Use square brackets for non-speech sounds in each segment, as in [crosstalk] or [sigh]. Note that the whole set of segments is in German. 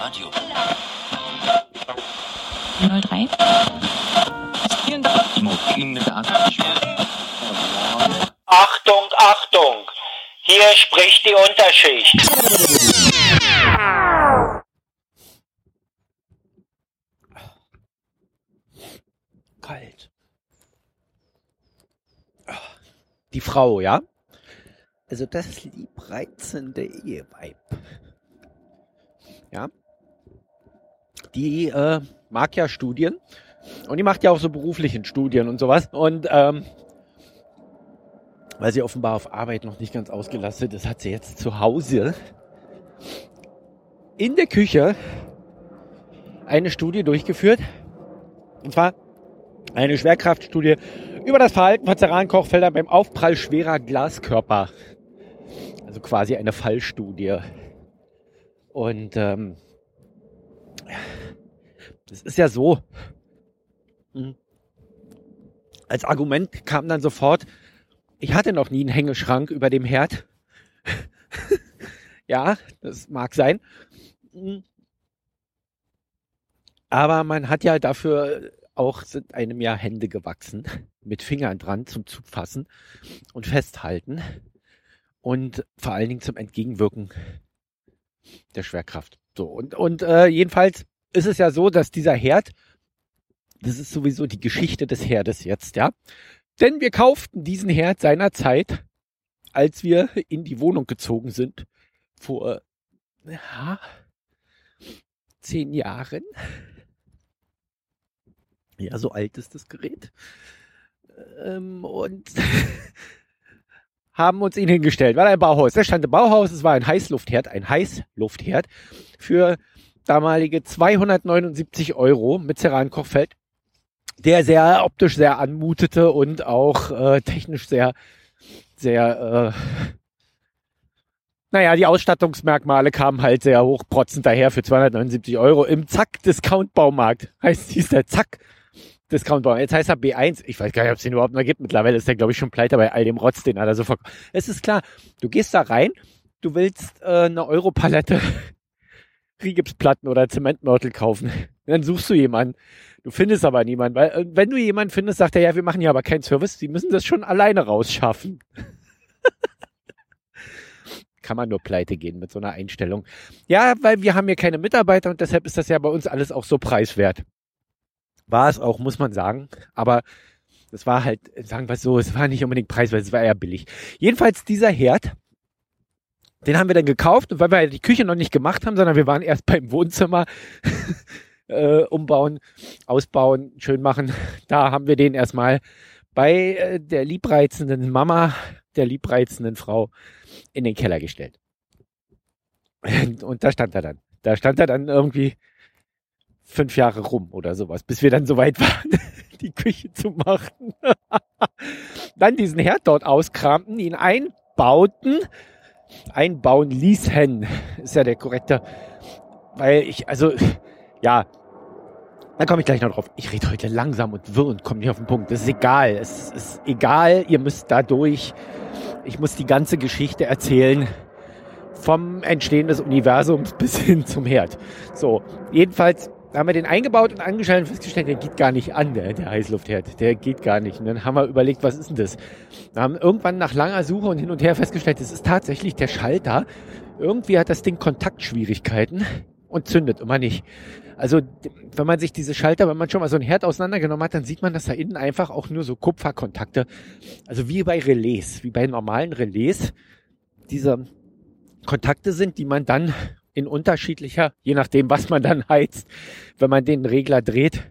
Radio. 03. Achtung, Achtung! Hier spricht die Unterschicht. Kalt. Die Frau, ja? Also das liebreizende Eheweib. Ja? Die äh, mag ja Studien und die macht ja auch so beruflichen Studien und sowas. Und ähm, weil sie offenbar auf Arbeit noch nicht ganz ausgelastet ist, hat sie jetzt zu Hause in der Küche eine Studie durchgeführt. Und zwar eine Schwerkraftstudie über das Verhalten von Cerankochfeldern beim Aufprall schwerer Glaskörper. Also quasi eine Fallstudie. Und ähm, das ist ja so. hm, Als Argument kam dann sofort, ich hatte noch nie einen Hängeschrank über dem Herd. [laughs] ja, das mag sein. Hm. Aber man hat ja dafür auch sind einem ja Hände gewachsen mit Fingern dran zum Zufassen und Festhalten und vor allen Dingen zum Entgegenwirken der Schwerkraft. So und und äh, jedenfalls ist es ja so, dass dieser Herd, das ist sowieso die Geschichte des Herdes jetzt, ja, denn wir kauften diesen Herd seinerzeit, als wir in die Wohnung gezogen sind vor ja, zehn Jahren. Ja, so alt ist das Gerät. Ähm, und [laughs] haben uns ihn hingestellt. War ein Bauhaus. Da stand ein Bauhaus, es war ein Heißluftherd, ein Heißluftherd für damalige 279 Euro mit Ceran-Kochfeld, der sehr optisch sehr anmutete und auch äh, technisch sehr, sehr, äh, naja, die Ausstattungsmerkmale kamen halt sehr hochprotzend daher für 279 Euro im Zack-Discount-Baumarkt. [laughs] Heißt, hieß der Zack. Discount-Baumarkt. Jetzt heißt er B1. Ich weiß gar nicht, ob es den überhaupt noch gibt. Mittlerweile ist der, glaube ich, schon pleite bei all dem Rotz, den er da so verkauft. Es ist klar, du gehst da rein, du willst äh, eine Europalette Rigipsplatten oder Zementmörtel kaufen. [laughs] Dann suchst du jemanden. Du findest aber niemanden, weil äh, wenn du jemanden findest, sagt er, ja, wir machen hier aber keinen Service, die müssen das schon alleine rausschaffen. [laughs] Kann man nur pleite gehen mit so einer Einstellung. Ja, weil wir haben hier keine Mitarbeiter und deshalb ist das ja bei uns alles auch so preiswert. War es auch, muss man sagen. Aber das war halt, sagen wir es so, es war nicht unbedingt preiswert, es war eher billig. Jedenfalls dieser Herd, den haben wir dann gekauft und weil wir die Küche noch nicht gemacht haben, sondern wir waren erst beim Wohnzimmer [laughs] äh, umbauen, ausbauen, schön machen. Da haben wir den erstmal bei äh, der liebreizenden Mama, der liebreizenden Frau in den Keller gestellt. Und, [laughs] und da stand er dann. Da stand er dann irgendwie fünf Jahre rum oder sowas, bis wir dann soweit [laughs] waren, die Küche zu machen. dann diesen Herd dort auskramten, ihn einbauten, einbauen ließen, [laughs] ist ja der korrekte, weil ich, also, ja, da komme ich gleich noch drauf. Ich rede heute langsam und wirr und komme nicht auf den Punkt. Das ist egal. Es ist egal. Ihr müsst da durch. Ich muss die ganze Geschichte erzählen. Vom Entstehen des Universums [laughs] bis hin zum Herd. So, jedenfalls haben wir den eingebaut und angeschaltet und festgestellt, der geht gar nicht an, der, der Heißluftherd. Der geht gar nicht. Und dann haben wir überlegt, was ist denn das? Wir haben irgendwann nach langer Suche und hin und her festgestellt, das ist tatsächlich der Schalter. Irgendwie hat das Ding Kontaktschwierigkeiten und zündet immer nicht. Also, wenn man sich diese Schalter, wenn man schon mal so ein Herd auseinandergenommen hat, dann sieht man, dass da innen einfach auch nur so Kupferkontakte, also wie bei Relais, wie bei normalen Relais, diese Kontakte sind, die man dann in unterschiedlicher, je nachdem, was man dann heizt, wenn man den Regler dreht,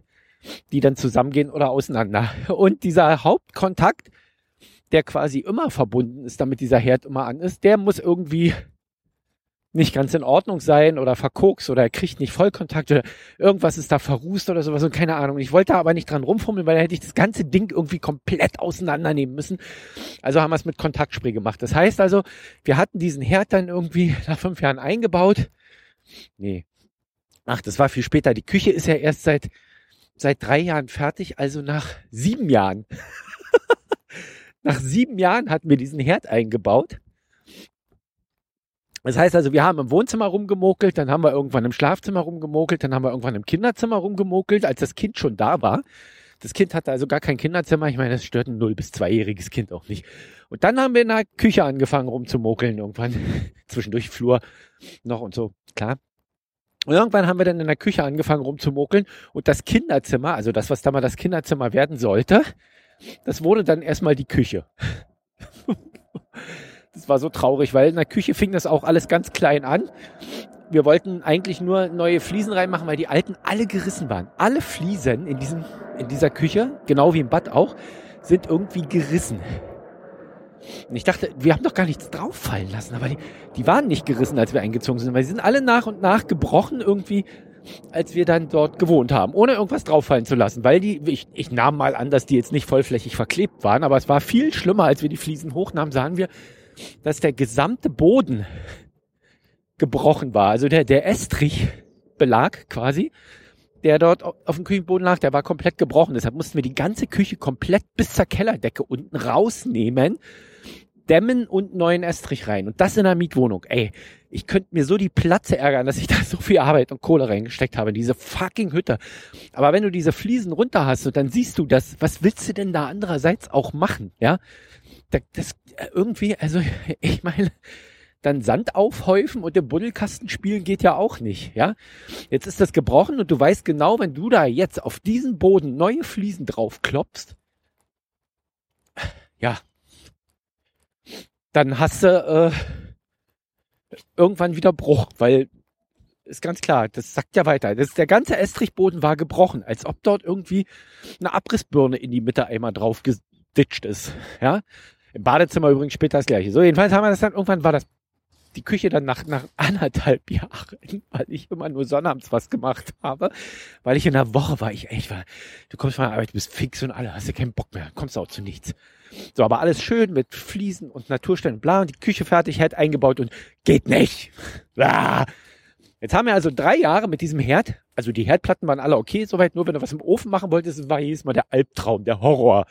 die dann zusammengehen oder auseinander. Und dieser Hauptkontakt, der quasi immer verbunden ist, damit dieser Herd immer an ist, der muss irgendwie nicht ganz in Ordnung sein oder verkokst oder er kriegt nicht Vollkontakt oder irgendwas ist da verrußt oder sowas und keine Ahnung. Ich wollte aber nicht dran rumfummeln, weil da hätte ich das ganze Ding irgendwie komplett auseinandernehmen müssen. Also haben wir es mit Kontaktspray gemacht. Das heißt also, wir hatten diesen Herd dann irgendwie nach fünf Jahren eingebaut. Nee. Ach, das war viel später. Die Küche ist ja erst seit, seit drei Jahren fertig, also nach sieben Jahren. [laughs] nach sieben Jahren hatten wir diesen Herd eingebaut. Das heißt also, wir haben im Wohnzimmer rumgemokelt, dann haben wir irgendwann im Schlafzimmer rumgemokelt, dann haben wir irgendwann im Kinderzimmer rumgemokelt, als das Kind schon da war. Das Kind hatte also gar kein Kinderzimmer. Ich meine, das stört ein 0- bis 2-jähriges Kind auch nicht. Und dann haben wir in der Küche angefangen rumzumokeln irgendwann. [laughs] Zwischendurch Flur noch und so, klar. Und irgendwann haben wir dann in der Küche angefangen rumzumokeln und das Kinderzimmer, also das, was da mal das Kinderzimmer werden sollte, das wurde dann erstmal die Küche. [laughs] das war so traurig, weil in der Küche fing das auch alles ganz klein an. Wir wollten eigentlich nur neue Fliesen reinmachen, weil die alten alle gerissen waren. Alle Fliesen in, diesem, in dieser Küche, genau wie im Bad auch, sind irgendwie gerissen. Und ich dachte, wir haben doch gar nichts drauffallen lassen, aber die, die waren nicht gerissen, als wir eingezogen sind, weil sie sind alle nach und nach gebrochen irgendwie, als wir dann dort gewohnt haben, ohne irgendwas drauffallen zu lassen, weil die, ich, ich nahm mal an, dass die jetzt nicht vollflächig verklebt waren, aber es war viel schlimmer, als wir die Fliesen hochnahmen, sahen wir, dass der gesamte Boden gebrochen war, also der, der Estrichbelag quasi, der dort auf dem Küchenboden lag, der war komplett gebrochen. Deshalb mussten wir die ganze Küche komplett bis zur Kellerdecke unten rausnehmen dämmen und neuen Estrich rein. Und das in einer Mietwohnung. Ey, ich könnte mir so die Platze ärgern, dass ich [laughs] da so viel Arbeit und Kohle reingesteckt habe in diese fucking Hütte. Aber wenn du diese Fliesen runter hast und dann siehst du das, was willst du denn da andererseits auch machen? Ja, das irgendwie, also [laughs] ich meine, dann Sand aufhäufen und im Buddelkasten spielen geht ja auch nicht, ja. Jetzt ist das gebrochen und du weißt genau, wenn du da jetzt auf diesen Boden neue Fliesen drauf klopfst, ja, dann hast du äh, irgendwann wieder Bruch, weil ist ganz klar, das sagt ja weiter. Das, der ganze Estrichboden war gebrochen, als ob dort irgendwie eine Abrissbirne in die Mitte einmal drauf geditscht ist. Ja, im Badezimmer übrigens später das gleiche. So, jedenfalls haben wir das dann, irgendwann war das die Küche dann nach, nach anderthalb [laughs] Jahren, weil ich immer nur sonnabends was gemacht habe, weil ich in der Woche war, ich echt war, du kommst von der Arbeit, du bist fix und alle, hast du keinen Bock mehr, kommst auch zu nichts. So, aber alles schön mit Fliesen und Natursteinen, bla, und die Küche fertig, Herd eingebaut und geht nicht. [laughs] Ah. Jetzt haben wir also drei Jahre mit diesem Herd, also die Herdplatten waren alle okay, soweit, nur wenn du was im Ofen machen wolltest, war jedes Mal der Albtraum, der Horror.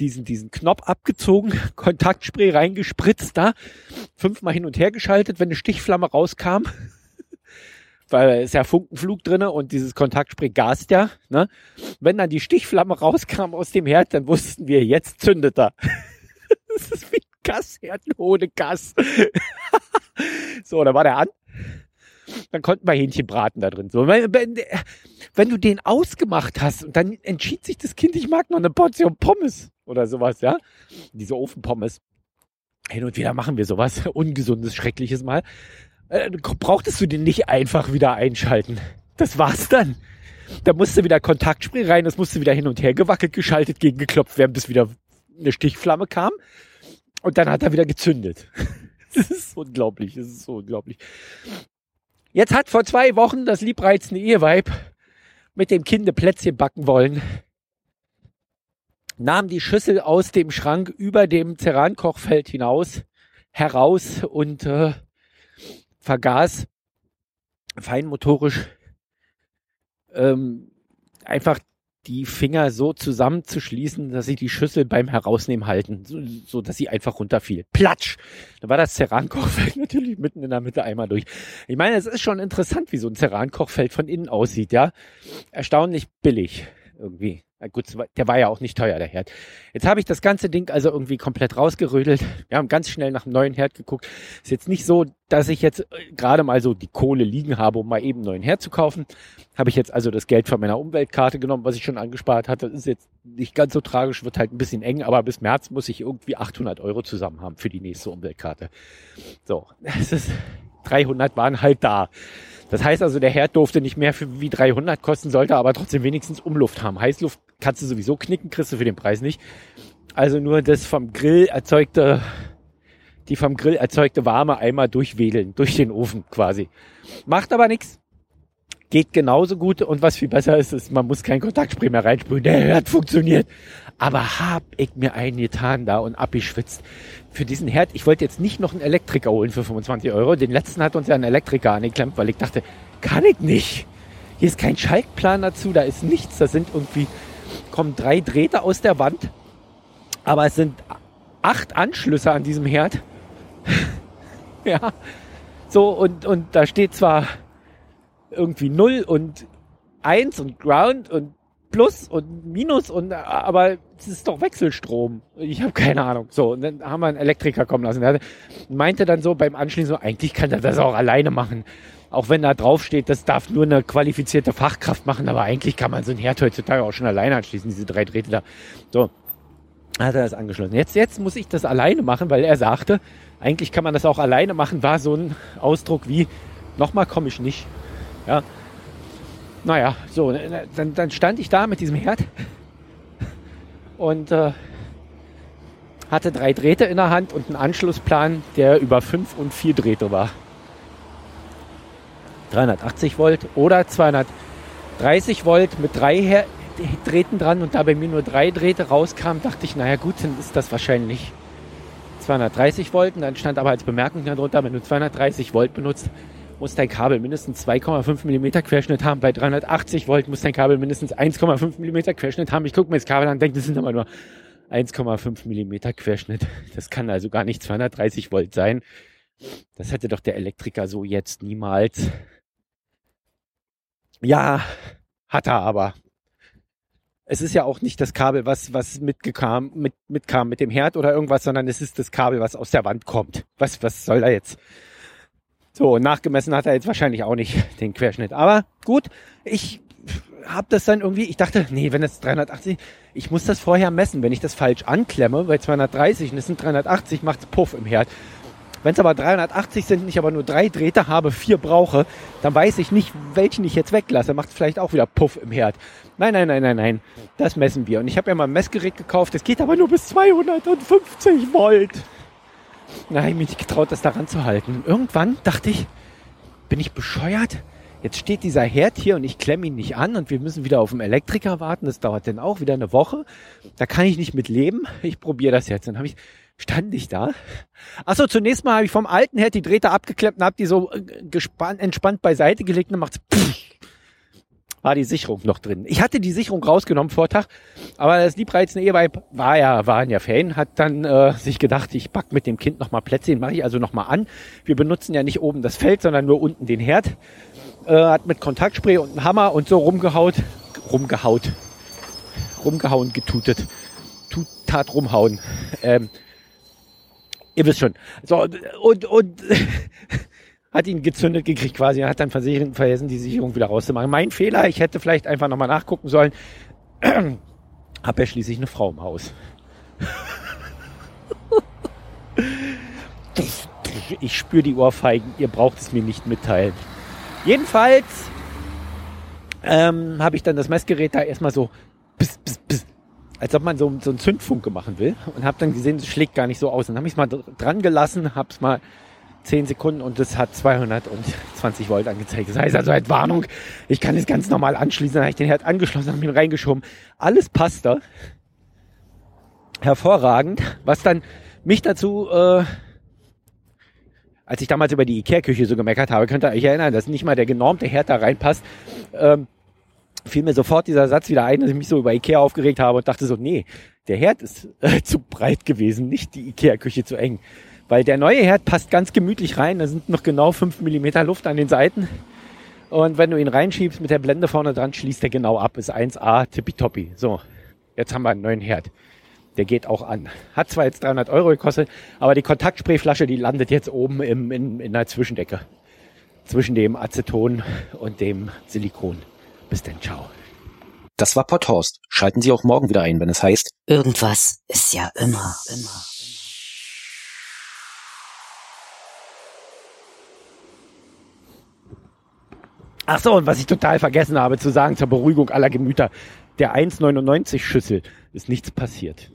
Diesen, diesen Knopf abgezogen, [laughs] Kontaktspray reingespritzt da, fünfmal hin und her geschaltet, wenn eine Stichflamme rauskam, [laughs] weil es ja Funkenflug drinne und dieses Kontaktspray gast ja, ne? Wenn dann die Stichflamme rauskam aus dem Herd, dann wussten wir, jetzt zündet er. [laughs] das ist wie ein Gasherd ohne Gas. so, da war der an dann konnten wir Hähnchen braten da drin. So, wenn, wenn, du den ausgemacht hast und dann entschied sich das Kind, ich mag noch eine Portion Pommes oder sowas, ja, diese Ofenpommes. Hin und wieder machen wir sowas, [laughs] ungesundes, schreckliches Mal. Äh, brauchtest du den nicht einfach wieder einschalten. Das war's dann. Da musste wieder Kontaktspray rein, das musste wieder hin und her gewackelt, geschaltet, gegengeklopft werden, bis wieder eine Stichflamme kam. Und dann hat er wieder gezündet. [laughs] Das ist unglaublich, das ist so unglaublich. Jetzt hat vor zwei Wochen das liebreizende Eheweib mit dem Kinde Plätzchen backen wollen, nahm die Schüssel aus dem Schrank über dem Cerankochfeld hinaus heraus und äh, vergaß feinmotorisch ähm, einfach die Finger so zusammenzuschließen, dass sie die Schüssel beim Herausnehmen halten, so, so dass sie einfach runterfiel. Platsch! Da war das Cerankochfeld [laughs] natürlich mitten in der Mitte einmal durch. Ich meine, es ist schon interessant, wie so ein Cerankochfeld von innen aussieht, ja. Erstaunlich billig irgendwie. Na gut, der war ja auch nicht teuer, der Herd. Jetzt habe ich das ganze Ding also irgendwie komplett rausgerödelt. Wir haben ganz schnell nach einem neuen Herd geguckt. Ist jetzt nicht so, dass ich jetzt äh, gerade mal so die Kohle liegen habe, um mal eben einen neuen Herd zu kaufen. Habe ich jetzt also das Geld von meiner Umweltkarte genommen, was ich schon angespart hatte. Das ist jetzt nicht ganz so tragisch, wird halt ein bisschen eng, aber bis März muss ich irgendwie 800 Euro zusammen haben für die nächste Umweltkarte. So, [laughs] es ist 300 waren halt da. Das heißt also, der Herd durfte nicht mehr für wie 300 kosten, sollte aber trotzdem wenigstens Umluft haben. Heißluft kannst du sowieso knicken, kriegst du für den Preis nicht. Also nur das vom Grill erzeugte, die vom Grill erzeugte Warme einmal durchwedeln, durch den Ofen quasi. Macht aber nichts. Geht genauso gut und was viel besser ist, ist, man muss kein Kontaktspray mehr reinsprühen. Der Herd funktioniert. Aber hab ich mir einen getan da und abgeschwitzt. Für diesen Herd, ich wollte jetzt nicht noch einen Elektriker holen für 25 Euro. Den letzten hat uns ja ein Elektriker angeklemmt, weil ich dachte, kann ich nicht. Hier ist kein Schaltplan dazu, da ist nichts. Da sind irgendwie, kommen drei Drähte aus der Wand. Aber es sind acht Anschlüsse an diesem Herd. [laughs] ja. So, und, und da steht zwar irgendwie 0 und 1 und Ground und Plus und Minus und aber es ist doch Wechselstrom. Ich habe keine Ahnung. So, und dann haben wir einen Elektriker kommen lassen. Der meinte dann so beim Anschließen so, eigentlich kann er das auch alleine machen. Auch wenn da drauf steht, das darf nur eine qualifizierte Fachkraft machen, aber eigentlich kann man so ein Herd heutzutage auch schon alleine anschließen, diese drei Drähte da. So, hat er das angeschlossen. Jetzt, jetzt muss ich das alleine machen, weil er sagte, eigentlich kann man das auch alleine machen, war so ein Ausdruck wie, nochmal komme ich nicht. Ja. Naja, so, dann, dann stand ich da mit diesem Herd [laughs] und äh, hatte drei Drähte in der Hand und einen Anschlussplan, der über fünf und vier Drähte war. 380 Volt oder 230 Volt mit drei Her Drähten dran und da bei mir nur drei Drähte rauskam, dachte ich, naja gut, dann ist das wahrscheinlich 230 Volt. Und dann stand aber als Bemerkung darunter, wenn du 230 Volt benutzt, muss dein Kabel mindestens 2,5 mm Querschnitt haben. Bei 380 Volt muss dein Kabel mindestens 1,5 mm Querschnitt haben. Ich gucke mir das Kabel an und denke, das sind aber nur 1,5 mm Querschnitt. [laughs] Das kann also gar nicht 230 Volt sein. Das hätte doch der Elektriker so jetzt niemals. Ja, hat er aber es ist ja auch nicht das Kabel, was, was mitgekam, mit, mitkam mit dem Herd oder irgendwas, sondern es ist das Kabel, was aus der Wand kommt. Was, was soll da jetzt? So, nachgemessen hat er jetzt wahrscheinlich auch nicht [laughs] den Querschnitt. Aber gut, ich habe das dann irgendwie, ich dachte, nee, wenn es 380, ich muss das vorher messen. Wenn ich das falsch anklemme, bei 230 und es sind 380, macht's Puff im Herd. Wenn es aber 380 sind und ich aber nur drei Drähte habe, vier brauche, dann weiß ich nicht, welchen ich jetzt weglasse. Macht vielleicht auch wieder Puff im Herd. Nein, nein, nein, nein, nein. Das messen wir. Und ich habe ja mal ein Messgerät gekauft, das geht aber nur bis 250 Volt. Na, ich mich nicht getraut, das daran zu halten. irgendwann dachte ich, bin ich bescheuert? Jetzt steht dieser Herd hier und ich klemme ihn nicht an und wir müssen wieder auf den Elektriker warten. Das dauert dann auch wieder eine Woche. Da kann ich nicht mit leben. Ich probiere das jetzt. Dann habe ich stand ich da. Achso, zunächst mal habe ich vom alten Herd die Drähte abgeklemmt und habe die so äh, gespannt, entspannt beiseite gelegt und dann macht's pff, war die Sicherung noch drin. Ich hatte die Sicherung rausgenommen vor Tag, aber das liebreizende Eheweib war ja, waren ja Fan, hat dann äh, sich gedacht, ich back mit dem Kind nochmal Plätzchen, mache ich also nochmal an. Wir benutzen ja nicht oben das Feld, sondern nur unten den Herd. Äh, hat mit Kontaktspray und einem Hammer und so rumgehaut, rumgehaut, rumgehauen, getutet, tut, tat rumhauen. Ähm, Ihr wisst schon. So, und, und hat ihn gezündet gekriegt quasi. Er hat dann vergessen, die Sicherung wieder rauszumachen. Mein Fehler, ich hätte vielleicht einfach nochmal nachgucken sollen. [clears throat] Hab ja schließlich eine Frau im Haus. [laughs] ich spüre die Ohrfeigen, ihr braucht es mir nicht mitteilen. Jedenfalls ähm, habe ich dann das Messgerät da erstmal so bis, bis, bis als ob man so, so einen Zündfunke machen will und habe dann gesehen, es schlägt gar nicht so aus. Dann habe ich es mal dran gelassen, habe es mal 10 Sekunden und es hat 220 Volt angezeigt. Das heißt also als Warnung, ich kann es ganz normal anschließen. Dann habe ich den Herd angeschlossen, habe ihn reingeschoben. Alles passt da. Hervorragend. Was dann mich dazu, äh, als ich damals über die Ikea-Küche so gemeckert habe, könnt ihr euch erinnern, dass nicht mal der genormte Herd da reinpasst. Ähm, fiel mir sofort dieser Satz wieder ein, dass ich mich so über Ikea aufgeregt habe und dachte so, nee, der Herd ist äh, zu breit gewesen, nicht die Ikea-Küche zu eng. Weil der neue Herd passt ganz gemütlich rein, da sind noch genau fünf Millimeter Luft an den Seiten. Und wenn du ihn reinschiebst mit der Blende vorne dran, schließt er genau ab. Ist 1A tippitoppi. So, jetzt haben wir einen neuen Herd. Der geht auch an. Hat zwar jetzt 300 Euro gekostet, aber die Kontaktsprayflasche, die landet jetzt oben im, in, in der Zwischendecke. Zwischen dem Aceton und dem Silikon. Bis denn, ciao. Das war Potthorst. Schalten Sie auch morgen wieder ein, wenn es heißt Irgendwas ist ja immer, immer. Ach so, und was ich total vergessen habe zu sagen zur Beruhigung aller Gemüter, der 1,99 Schüssel ist nichts passiert.